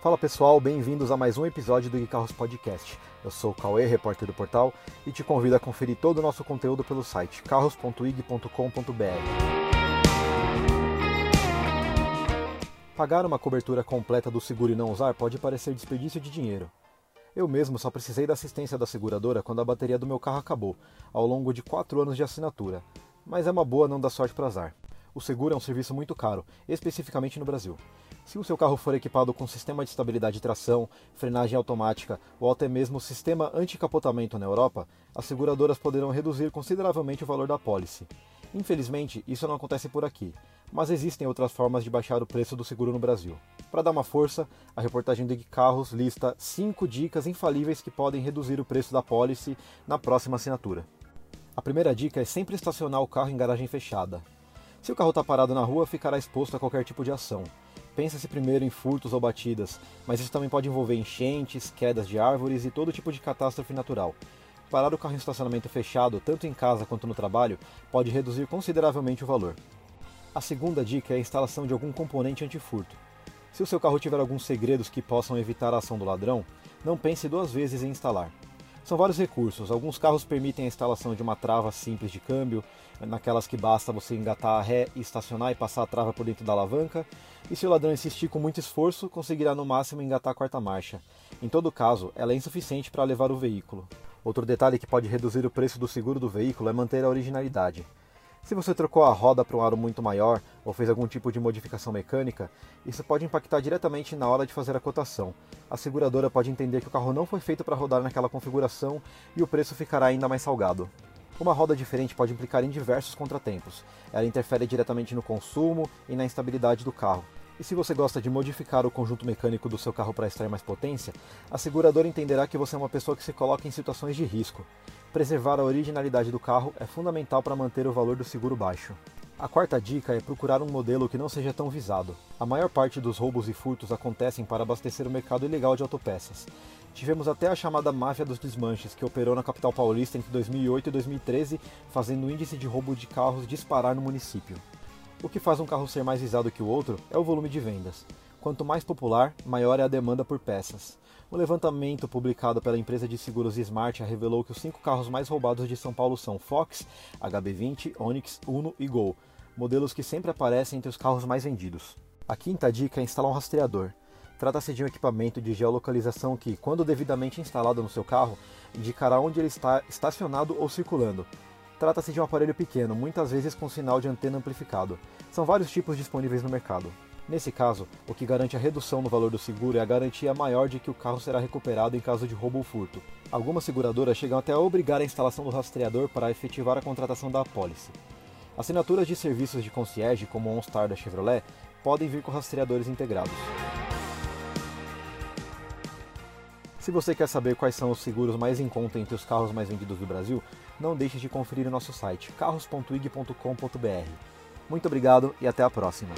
Fala pessoal, bem-vindos a mais um episódio do Carros Podcast. Eu sou o Cauê, repórter do portal, e te convido a conferir todo o nosso conteúdo pelo site carros.ig.com.br. Pagar uma cobertura completa do seguro e não usar pode parecer desperdício de dinheiro. Eu mesmo só precisei da assistência da seguradora quando a bateria do meu carro acabou, ao longo de 4 anos de assinatura, mas é uma boa não dar sorte para azar. O seguro é um serviço muito caro, especificamente no Brasil. Se o seu carro for equipado com sistema de estabilidade de tração, frenagem automática ou até mesmo sistema anti-capotamento na Europa, as seguradoras poderão reduzir consideravelmente o valor da pólice. Infelizmente, isso não acontece por aqui, mas existem outras formas de baixar o preço do seguro no Brasil. Para dar uma força, a reportagem do Carros lista 5 dicas infalíveis que podem reduzir o preço da pólice na próxima assinatura. A primeira dica é sempre estacionar o carro em garagem fechada. Se o carro está parado na rua, ficará exposto a qualquer tipo de ação. Pensa-se primeiro em furtos ou batidas, mas isso também pode envolver enchentes, quedas de árvores e todo tipo de catástrofe natural. Parar o carro em estacionamento fechado, tanto em casa quanto no trabalho, pode reduzir consideravelmente o valor. A segunda dica é a instalação de algum componente antifurto. Se o seu carro tiver alguns segredos que possam evitar a ação do ladrão, não pense duas vezes em instalar. São vários recursos. Alguns carros permitem a instalação de uma trava simples de câmbio, naquelas que basta você engatar a ré estacionar e passar a trava por dentro da alavanca. E se o ladrão insistir com muito esforço, conseguirá no máximo engatar a quarta marcha. Em todo caso, ela é insuficiente para levar o veículo. Outro detalhe que pode reduzir o preço do seguro do veículo é manter a originalidade. Se você trocou a roda para um aro muito maior ou fez algum tipo de modificação mecânica, isso pode impactar diretamente na hora de fazer a cotação. A seguradora pode entender que o carro não foi feito para rodar naquela configuração e o preço ficará ainda mais salgado. Uma roda diferente pode implicar em diversos contratempos. Ela interfere diretamente no consumo e na estabilidade do carro. E se você gosta de modificar o conjunto mecânico do seu carro para extrair mais potência, a seguradora entenderá que você é uma pessoa que se coloca em situações de risco preservar a originalidade do carro é fundamental para manter o valor do seguro baixo. A quarta dica é procurar um modelo que não seja tão visado. A maior parte dos roubos e furtos acontecem para abastecer o mercado ilegal de autopeças. Tivemos até a chamada máfia dos desmanches, que operou na capital paulista entre 2008 e 2013, fazendo o índice de roubo de carros disparar no município. O que faz um carro ser mais visado que o outro é o volume de vendas. Quanto mais popular, maior é a demanda por peças. O levantamento publicado pela empresa de seguros Smart revelou que os cinco carros mais roubados de São Paulo são Fox, HB20, Onix, Uno e Gol, modelos que sempre aparecem entre os carros mais vendidos. A quinta dica é instalar um rastreador. Trata-se de um equipamento de geolocalização que, quando devidamente instalado no seu carro, indicará onde ele está estacionado ou circulando. Trata-se de um aparelho pequeno, muitas vezes com sinal de antena amplificado. São vários tipos disponíveis no mercado. Nesse caso, o que garante a redução no valor do seguro é a garantia maior de que o carro será recuperado em caso de roubo ou furto. Algumas seguradoras chegam até a obrigar a instalação do rastreador para efetivar a contratação da apólice. Assinaturas de serviços de concierge, como o OnStar da Chevrolet, podem vir com rastreadores integrados. Se você quer saber quais são os seguros mais em conta entre os carros mais vendidos do Brasil, não deixe de conferir o nosso site carros.ig.com.br. Muito obrigado e até a próxima!